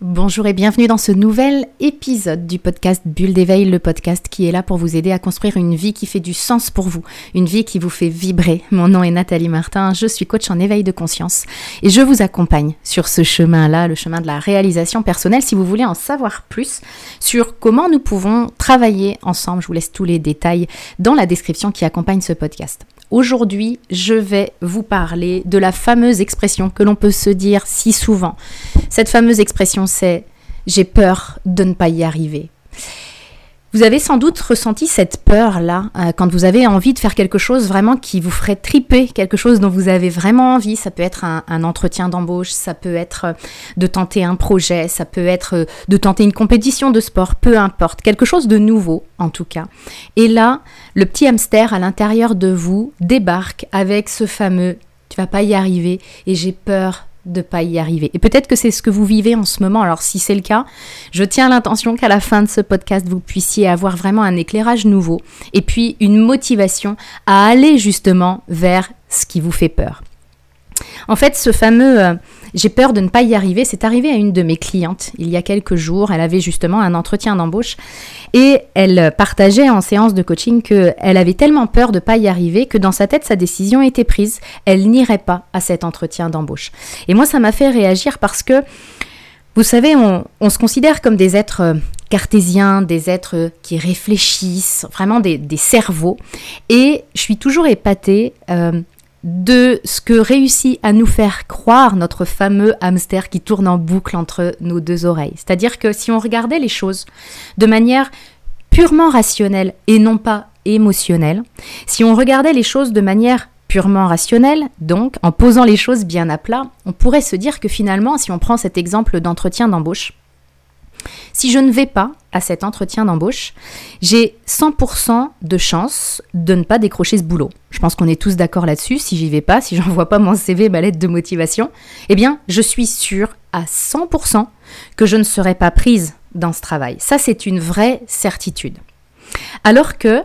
Bonjour et bienvenue dans ce nouvel épisode du podcast Bulle d'éveil, le podcast qui est là pour vous aider à construire une vie qui fait du sens pour vous, une vie qui vous fait vibrer. Mon nom est Nathalie Martin, je suis coach en éveil de conscience et je vous accompagne sur ce chemin-là, le chemin de la réalisation personnelle. Si vous voulez en savoir plus sur comment nous pouvons travailler ensemble, je vous laisse tous les détails dans la description qui accompagne ce podcast. Aujourd'hui, je vais vous parler de la fameuse expression que l'on peut se dire si souvent. Cette fameuse expression, c'est j'ai peur de ne pas y arriver. Vous avez sans doute ressenti cette peur-là euh, quand vous avez envie de faire quelque chose vraiment qui vous ferait triper, quelque chose dont vous avez vraiment envie. Ça peut être un, entretien d'embauche, ça peut être euh, de tenter un projet, ça peut être euh, de tenter une compétition de sport, peu importe, quelque chose de nouveau en tout cas. Et là, le petit hamster à l'intérieur de vous débarque avec ce fameux tu vas pas y arriver et j'ai peur de pas y arriver. Et peut-être que c'est ce que vous vivez en ce moment. Alors si c'est le cas, je tiens l'intention qu'à la fin de ce podcast, vous puissiez avoir vraiment un éclairage nouveau et puis une motivation à aller justement vers ce qui vous fait peur. En fait, ce fameux euh, j'ai peur de ne pas y arriver, c'est arrivé à une de mes clientes il y a quelques jours. Elle avait justement un entretien d'embauche et elle partageait en séance de coaching qu'elle avait tellement peur de ne pas y arriver que dans sa tête, sa décision était prise. Elle n'irait pas à cet entretien d'embauche. Et moi, ça m'a fait réagir parce que, vous savez, on, se considère comme des êtres euh, cartésiens, des êtres qui réfléchissent, vraiment des, cerveaux. Et je suis toujours épatée euh, de ce que réussit à nous faire croire notre fameux hamster qui tourne en boucle entre nos deux oreilles. C'est-à-dire que si on regardait les choses de manière purement rationnelle et non pas émotionnelle, si on regardait les choses de manière purement rationnelle, donc en posant les choses bien à plat, on pourrait se dire que finalement, si on prend cet exemple d'entretien d'embauche, si je ne vais pas à cet entretien d'embauche, j'ai 100% de chance de ne pas décrocher ce boulot. Je pense qu'on est tous d'accord là-dessus. Si j'y vais pas, si j'envoie pas mon CV, ma lettre de motivation, eh bien, je suis sûre à 100% que je ne serai pas prise dans ce travail. Ça, c'est une vraie certitude. Alors que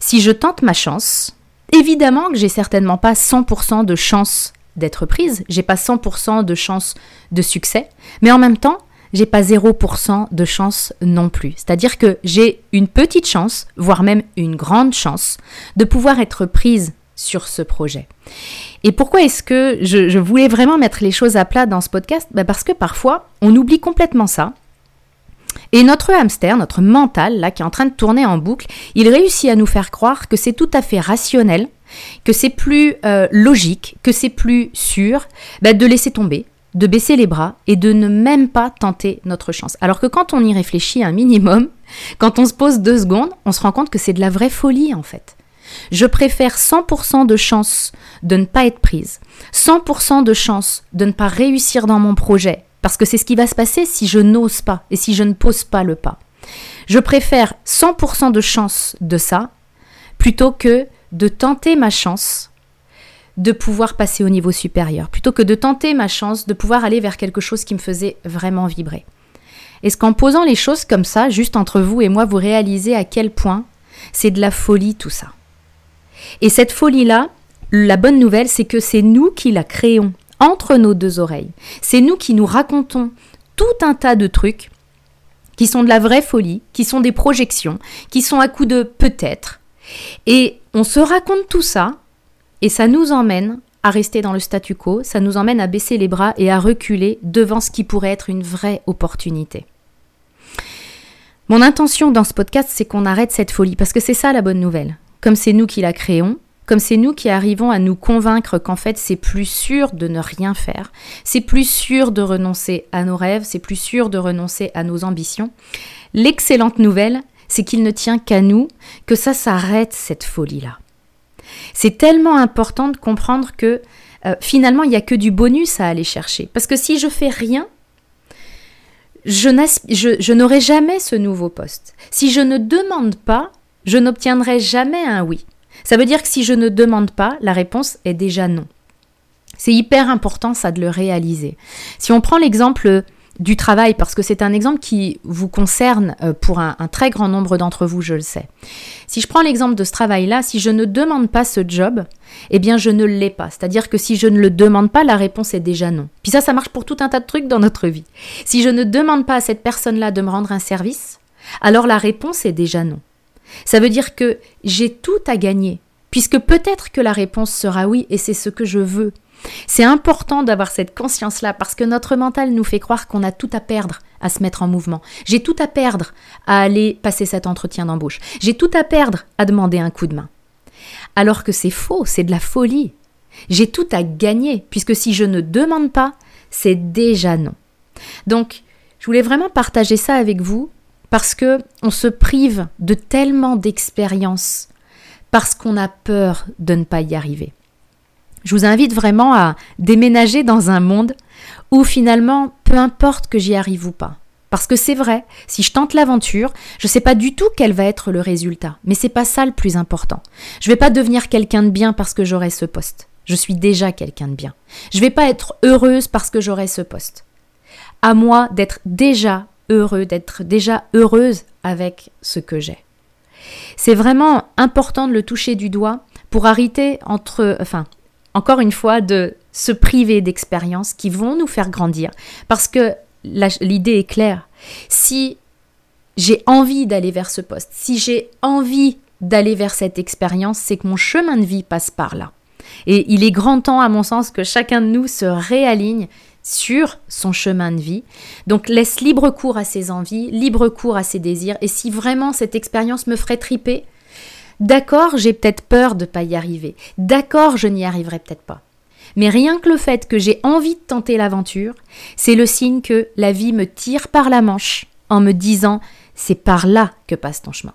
si je tente ma chance, évidemment que j'ai certainement pas 100% de chance d'être prise, j'ai pas 100% de chance de succès, mais en même temps, j'ai pas 0% de chance non plus. C'est-à-dire que j'ai une petite chance, voire même une grande chance, de pouvoir être prise sur ce projet. Et pourquoi est-ce que je, voulais vraiment mettre les choses à plat dans ce podcast? Bah, Parce que parfois, on oublie complètement ça. Et notre hamster, notre mental, là, qui est en train de tourner en boucle, il réussit à nous faire croire que c'est tout à fait rationnel, que c'est plus euh, logique, que c'est plus sûr bah, de laisser tomber, de baisser les bras et de ne même pas tenter notre chance. Alors que quand on y réfléchit un minimum, quand on se pose deux secondes, on se rend compte que c'est de la vraie folie en fait. Je préfère 100% de chance de ne pas être prise, 100% de chance de ne pas réussir dans mon projet, parce que c'est ce qui va se passer si je n'ose pas et si je ne pose pas le pas. Je préfère 100% de chance de ça plutôt que de tenter ma chance de pouvoir passer au niveau supérieur, plutôt que de tenter ma chance de pouvoir aller vers quelque chose qui me faisait vraiment vibrer. Est-ce qu'en posant les choses comme ça, juste entre vous et moi, vous réalisez à quel point c'est de la folie tout ça? Et cette folie-là, la bonne nouvelle, c'est que c'est nous qui la créons entre nos deux oreilles. C'est nous qui nous racontons tout un tas de trucs qui sont de la vraie folie, qui sont des projections, qui sont à coup de peut-être. Et on se raconte tout ça et ça nous emmène à rester dans le statu quo, ça nous emmène à baisser les bras et à reculer devant ce qui pourrait être une vraie opportunité. Mon intention dans ce podcast, c'est qu'on arrête cette folie, parce que c'est ça la bonne nouvelle. Comme c'est nous qui la créons, comme c'est nous qui arrivons à nous convaincre qu'en fait c'est plus sûr de ne rien faire, c'est plus sûr de renoncer à nos rêves, c'est plus sûr de renoncer à nos ambitions, l'excellente nouvelle, c'est qu'il ne tient qu'à nous que ça s'arrête cette folie-là. C'est tellement important de comprendre que euh, finalement, il n'y a que du bonus à aller chercher. Parce que si je fais rien, je, je n'aurai jamais ce nouveau poste. Si je ne demande pas, je n'obtiendrai jamais un oui. Ça veut dire que si je ne demande pas, la réponse est déjà non. C'est hyper important ça de le réaliser. Si on prend l'exemple du travail, parce que c'est un exemple qui vous concerne euh, pour un, très grand nombre d'entre vous, je le sais. Si je prends l'exemple de ce travail-là, si je ne demande pas ce job, eh bien je ne l'ai pas. C'est-à-dire que si je ne le demande pas, la réponse est déjà non. Puis ça, ça marche pour tout un tas de trucs dans notre vie. Si je ne demande pas à cette personne-là de me rendre un service, alors la réponse est déjà non. Ça veut dire que j'ai tout à gagner, puisque peut-être que la réponse sera oui, et c'est ce que je veux. C'est important d'avoir cette conscience-là parce que notre mental nous fait croire qu'on a tout à perdre à se mettre en mouvement. J'ai tout à perdre à aller passer cet entretien d'embauche. J'ai tout à perdre à demander un coup de main. Alors que c'est faux, c'est de la folie. J'ai tout à gagner puisque si je ne demande pas, c'est déjà non. Donc, je voulais vraiment partager ça avec vous parce que on se prive de tellement d'expériences parce qu'on a peur de ne pas y arriver. Je vous invite vraiment à déménager dans un monde où finalement, peu importe que j'y arrive ou pas. Parce que c'est vrai, si je tente l'aventure, je ne sais pas du tout quel va être le résultat. Mais c'est pas ça le plus important. Je ne vais pas devenir quelqu'un de bien parce que j'aurai ce poste. Je suis déjà quelqu'un de bien. Je ne vais pas être heureuse parce que j'aurai ce poste. À moi d'être déjà heureux, d'être déjà heureuse avec ce que j'ai. C'est vraiment important de le toucher du doigt pour arrêter entre, enfin, encore une fois, de se priver d'expériences qui vont nous faire grandir. Parce que l'idée est claire. Si j'ai envie d'aller vers ce poste, si j'ai envie d'aller vers cette expérience, c'est que mon chemin de vie passe par là. Et il est grand temps, à mon sens, que chacun de nous se réaligne sur son chemin de vie. Donc laisse libre cours à ses envies, libre cours à ses désirs. Et si vraiment cette expérience me ferait triper, D'accord, j'ai peut-être peur de ne pas y arriver. D'accord, je n'y arriverai peut-être pas. Mais rien que le fait que j'ai envie de tenter l'aventure, c'est le signe que la vie me tire par la manche en me disant c'est par là que passe ton chemin.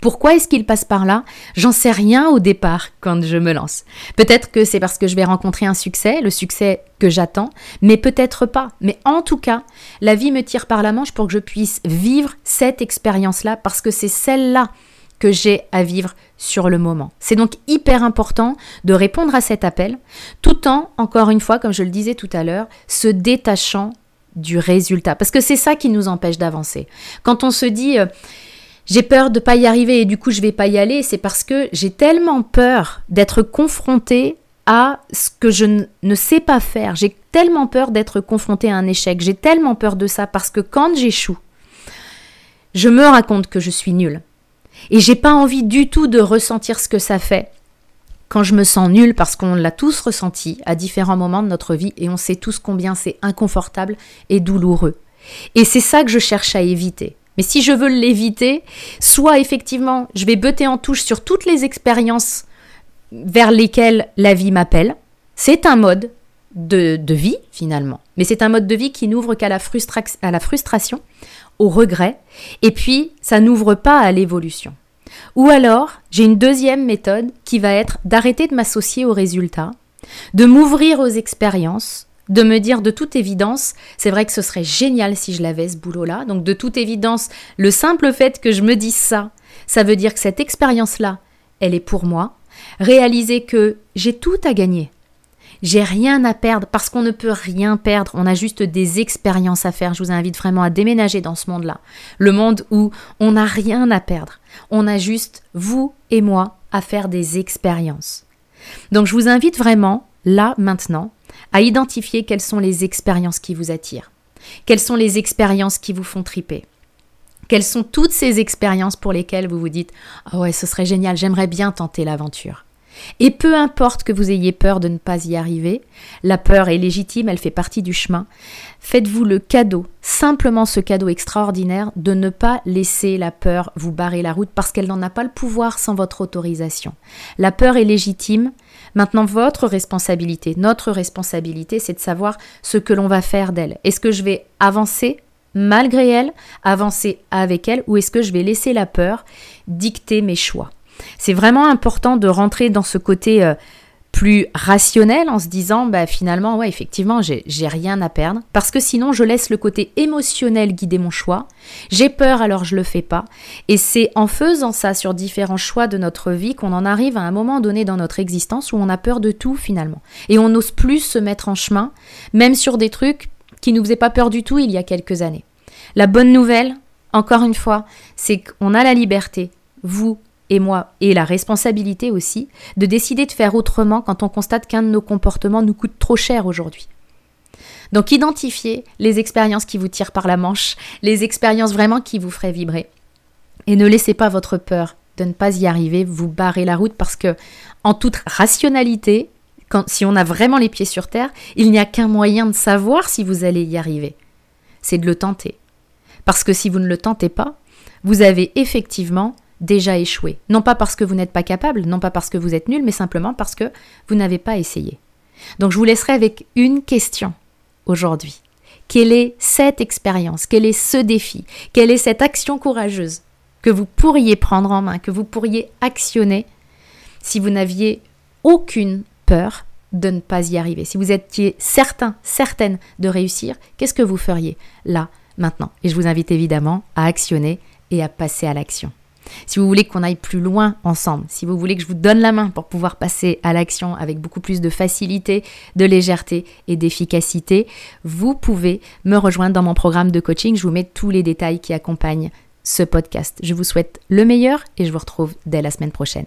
Pourquoi est-ce qu'il passe par là? J'en sais rien au départ quand je me lance. Peut-être que c'est parce que je vais rencontrer un succès, le succès que j'attends, mais peut-être pas. Mais en tout cas, la vie me tire par la manche pour que je puisse vivre cette expérience-là parce que c'est celle-là que j'ai à vivre sur le moment. C'est donc hyper important de répondre à cet appel, tout en, encore une fois, comme je le disais tout à l'heure, se détachant du résultat. Parce que c'est ça qui nous empêche d'avancer. Quand on se dit... Euh, j'ai peur de pas y arriver et du coup je vais pas y aller, c'est parce que j'ai tellement peur d'être confronté à ce que je ne sais pas faire. J'ai tellement peur d'être confronté à un échec. J'ai tellement peur de ça parce que quand j'échoue, je me raconte que je suis nulle. Et j'ai pas envie du tout de ressentir ce que ça fait quand je me sens nulle parce qu'on l'a tous ressenti à différents moments de notre vie et on sait tous combien c'est inconfortable et douloureux. Et c'est ça que je cherche à éviter. Mais si je veux l'éviter, soit effectivement je vais buter en touche sur toutes les expériences vers lesquelles la vie m'appelle. C'est un mode de, vie finalement. Mais c'est un mode de vie qui n'ouvre qu'à la, la frustration au regret, et puis ça n'ouvre pas à l'évolution. Ou alors, j'ai une deuxième méthode qui va être d'arrêter de m'associer aux résultats, de m'ouvrir aux expériences, de me dire de toute évidence, c'est vrai que ce serait génial si je l'avais ce boulot-là. Donc de toute évidence, le simple fait que je me dise ça, ça veut dire que cette expérience-là, elle est pour moi. Réaliser que j'ai tout à gagner. J'ai rien à perdre parce qu'on ne peut rien perdre. On a juste des expériences à faire. Je vous invite vraiment à déménager dans ce monde-là. Le monde où on n'a rien à perdre. On a juste, vous et moi, à faire des expériences. Donc je vous invite vraiment, là, maintenant, à identifier quelles sont les expériences qui vous attirent. Quelles sont les expériences qui vous font triper? Quelles sont toutes ces expériences pour lesquelles vous vous dites Ah oh ouais, ce serait génial, j'aimerais bien tenter l'aventure. Et peu importe que vous ayez peur de ne pas y arriver, la peur est légitime, elle fait partie du chemin. Faites-vous le cadeau, simplement ce cadeau extraordinaire, de ne pas laisser la peur vous barrer la route parce qu'elle n'en a pas le pouvoir sans votre autorisation. La peur est légitime. Maintenant, votre responsabilité, notre responsabilité, c'est de savoir ce que l'on va faire d'elle. Est-ce que je vais avancer malgré elle, avancer avec elle, ou est-ce que je vais laisser la peur dicter mes choix? C'est vraiment important de rentrer dans ce côté euh, plus rationnel en se disant bah finalement ouais effectivement j'ai rien à perdre. Parce que sinon je laisse le côté émotionnel guider mon choix. J'ai peur alors je le fais pas. Et c'est en faisant ça sur différents choix de notre vie qu'on en arrive à un moment donné dans notre existence où on a peur de tout finalement. Et on n'ose plus se mettre en chemin même sur des trucs qui ne nous faisait pas peur du tout il y a quelques années. La bonne nouvelle, encore une fois, c'est qu'on a la liberté, vous et moi, et la responsabilité aussi, de décider de faire autrement quand on constate qu'un de nos comportements nous coûte trop cher aujourd'hui. Donc identifiez les expériences qui vous tirent par la manche, les expériences vraiment qui vous feraient vibrer. Et ne laissez pas votre peur de ne pas y arriver vous barrer la route parce que, en toute rationalité, quand, si on a vraiment les pieds sur terre, il n'y a qu'un moyen de savoir si vous allez y arriver. C'est de le tenter. Parce que si vous ne le tentez pas, vous avez effectivement déjà échoué. Non pas parce que vous n'êtes pas capable, non pas parce que vous êtes nul, mais simplement parce que vous n'avez pas essayé. Donc je vous laisserai avec une question aujourd'hui. Quelle est cette expérience? Quel est ce défi? Quelle est cette action courageuse que vous pourriez prendre en main, que vous pourriez actionner si vous n'aviez aucune peur de ne pas y arriver? Si vous étiez certain, certaine de réussir, qu'est-ce que vous feriez là, maintenant? Et je vous invite évidemment à actionner et à passer à l'action. Si vous voulez qu'on aille plus loin ensemble, si vous voulez que je vous donne la main pour pouvoir passer à l'action avec beaucoup plus de facilité, de légèreté et d'efficacité, vous pouvez me rejoindre dans mon programme de coaching. Je vous mets tous les détails qui accompagnent ce podcast. Je vous souhaite le meilleur et je vous retrouve dès la semaine prochaine.